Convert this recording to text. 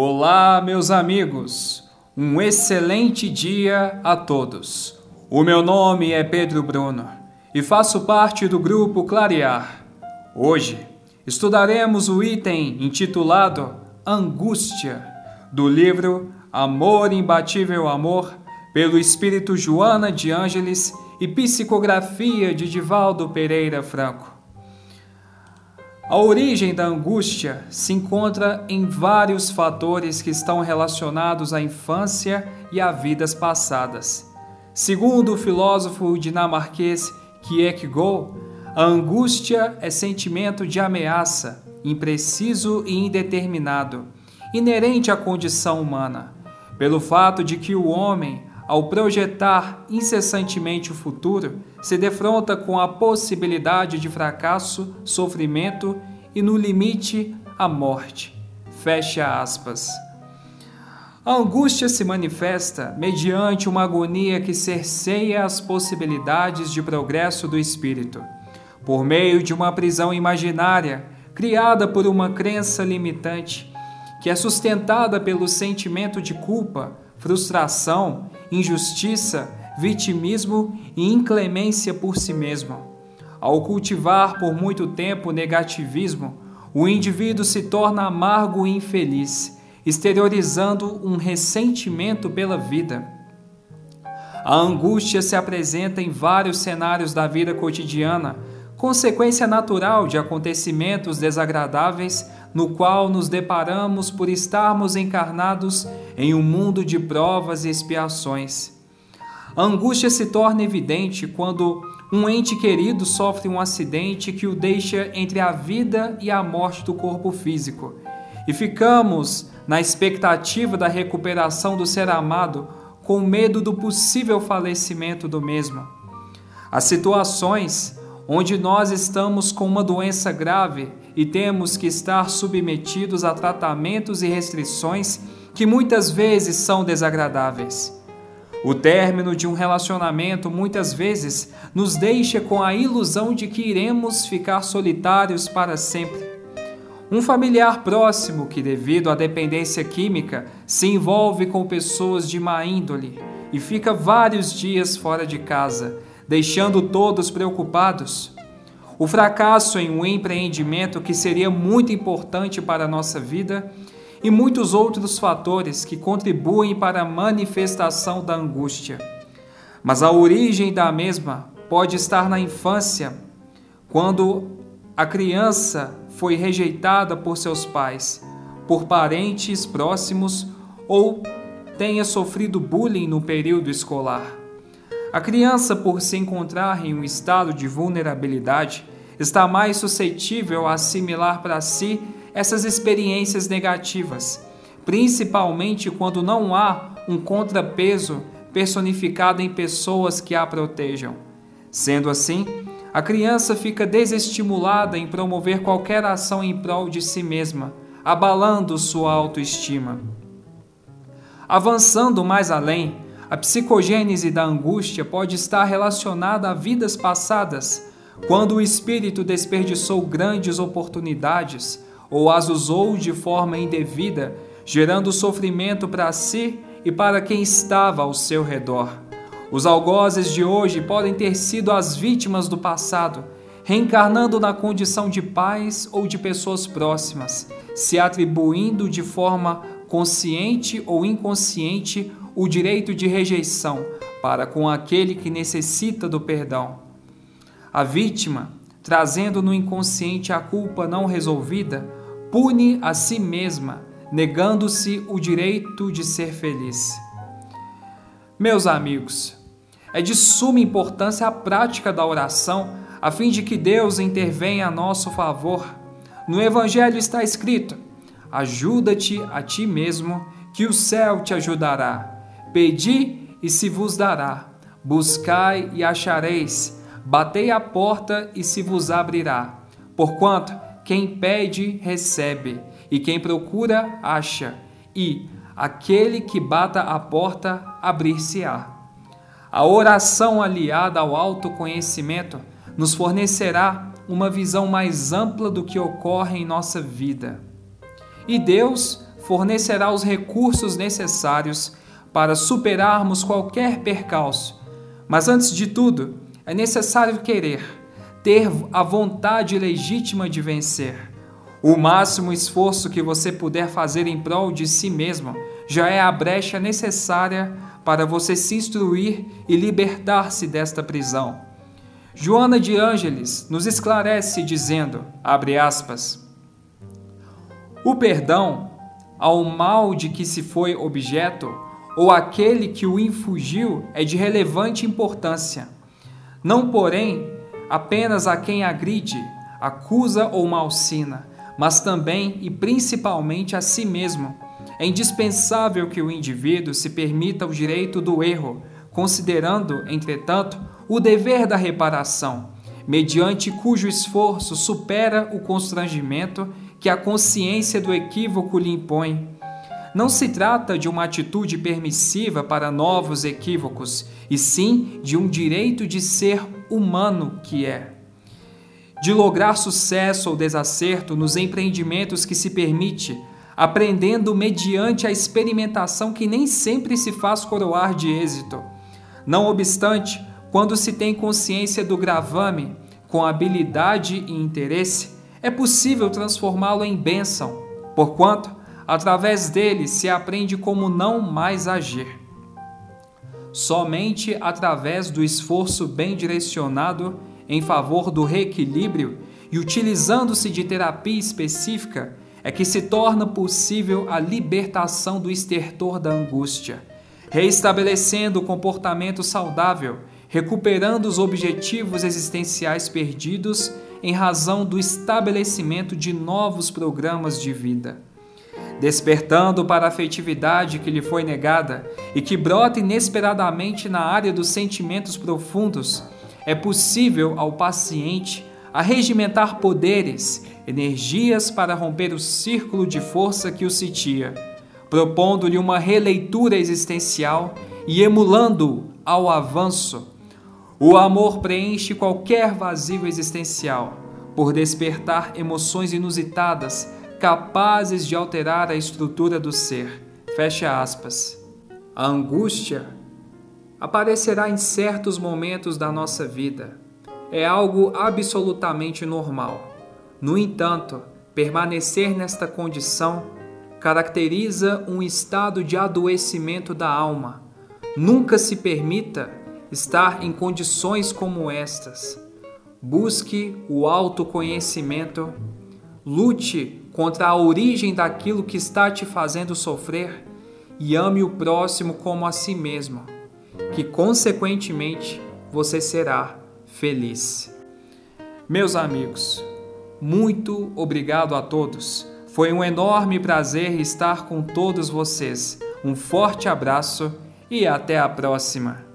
Olá, meus amigos. Um excelente dia a todos. O meu nome é Pedro Bruno e faço parte do grupo Clarear. Hoje estudaremos o item intitulado Angústia, do livro Amor Imbatível Amor, pelo espírito Joana de Ângeles e psicografia de Divaldo Pereira Franco. A origem da angústia se encontra em vários fatores que estão relacionados à infância e a vidas passadas. Segundo o filósofo dinamarquês Kierkegaard, a angústia é sentimento de ameaça, impreciso e indeterminado, inerente à condição humana, pelo fato de que o homem, ao projetar incessantemente o futuro, se defronta com a possibilidade de fracasso, sofrimento e, no limite, a morte. Fecha aspas. A angústia se manifesta mediante uma agonia que cerceia as possibilidades de progresso do espírito, por meio de uma prisão imaginária criada por uma crença limitante, que é sustentada pelo sentimento de culpa, frustração, injustiça, vitimismo e inclemência por si mesmo. Ao cultivar por muito tempo o negativismo, o indivíduo se torna amargo e infeliz, exteriorizando um ressentimento pela vida. A angústia se apresenta em vários cenários da vida cotidiana, consequência natural de acontecimentos desagradáveis no qual nos deparamos por estarmos encarnados em um mundo de provas e expiações. A angústia se torna evidente quando um ente querido sofre um acidente que o deixa entre a vida e a morte do corpo físico, e ficamos na expectativa da recuperação do ser amado, com medo do possível falecimento do mesmo. As situações onde nós estamos com uma doença grave e temos que estar submetidos a tratamentos e restrições que muitas vezes são desagradáveis. O término de um relacionamento muitas vezes nos deixa com a ilusão de que iremos ficar solitários para sempre. Um familiar próximo que, devido à dependência química, se envolve com pessoas de má índole e fica vários dias fora de casa, deixando todos preocupados. O fracasso em um empreendimento que seria muito importante para a nossa vida e muitos outros fatores que contribuem para a manifestação da angústia. Mas a origem da mesma pode estar na infância, quando a criança foi rejeitada por seus pais, por parentes próximos ou tenha sofrido bullying no período escolar. A criança, por se encontrar em um estado de vulnerabilidade, está mais suscetível a assimilar para si essas experiências negativas, principalmente quando não há um contrapeso personificado em pessoas que a protejam. Sendo assim, a criança fica desestimulada em promover qualquer ação em prol de si mesma, abalando sua autoestima. Avançando mais além, a psicogênese da angústia pode estar relacionada a vidas passadas, quando o espírito desperdiçou grandes oportunidades ou as usou de forma indevida, gerando sofrimento para si e para quem estava ao seu redor. Os algozes de hoje podem ter sido as vítimas do passado, reencarnando na condição de pais ou de pessoas próximas, se atribuindo de forma consciente ou inconsciente o direito de rejeição para com aquele que necessita do perdão. A vítima, trazendo no inconsciente a culpa não resolvida, pune a si mesma, negando-se o direito de ser feliz. Meus amigos, é de suma importância a prática da oração a fim de que Deus intervenha a nosso favor. No Evangelho está escrito: Ajuda-te a ti mesmo, que o céu te ajudará. Pedi e se vos dará. Buscai e achareis. Batei a porta e se vos abrirá. Porquanto quem pede, recebe, e quem procura, acha, e aquele que bata a porta, abrir-se-á. A oração aliada ao autoconhecimento nos fornecerá uma visão mais ampla do que ocorre em nossa vida. E Deus fornecerá os recursos necessários para superarmos qualquer percalço. Mas antes de tudo, é necessário querer, ter a vontade legítima de vencer. O máximo esforço que você puder fazer em prol de si mesmo já é a brecha necessária para você se instruir e libertar-se desta prisão. Joana de Ângeles nos esclarece dizendo, aspas, o perdão ao mal de que se foi objeto ou aquele que o infugiu é de relevante importância. Não, porém, apenas a quem agride, acusa ou malsina, mas também e principalmente a si mesmo. É indispensável que o indivíduo se permita o direito do erro, considerando, entretanto, o dever da reparação, mediante cujo esforço supera o constrangimento que a consciência do equívoco lhe impõe. Não se trata de uma atitude permissiva para novos equívocos, e sim de um direito de ser humano que é. De lograr sucesso ou desacerto nos empreendimentos que se permite, aprendendo mediante a experimentação que nem sempre se faz coroar de êxito. Não obstante, quando se tem consciência do gravame, com habilidade e interesse, é possível transformá-lo em bênção, porquanto, através dele, se aprende como não mais agir. Somente através do esforço bem direcionado em favor do reequilíbrio e utilizando-se de terapia específica é que se torna possível a libertação do estertor da angústia, reestabelecendo o comportamento saudável, recuperando os objetivos existenciais perdidos em razão do estabelecimento de novos programas de vida. Despertando para a afetividade que lhe foi negada e que brota inesperadamente na área dos sentimentos profundos, é possível ao paciente arregimentar poderes, energias para romper o círculo de força que o sitia, propondo-lhe uma releitura existencial e emulando-o ao avanço. O amor preenche qualquer vazio existencial, por despertar emoções inusitadas, capazes de alterar a estrutura do ser. Fecha aspas. A angústia aparecerá em certos momentos da nossa vida. É algo absolutamente normal. No entanto, permanecer nesta condição caracteriza um estado de adoecimento da alma. Nunca se permita estar em condições como estas. Busque o autoconhecimento, lute contra a origem daquilo que está te fazendo sofrer e ame o próximo como a si mesmo, que consequentemente você será feliz. Meus amigos, muito obrigado a todos. Foi um enorme prazer estar com todos vocês. Um forte abraço e até a próxima.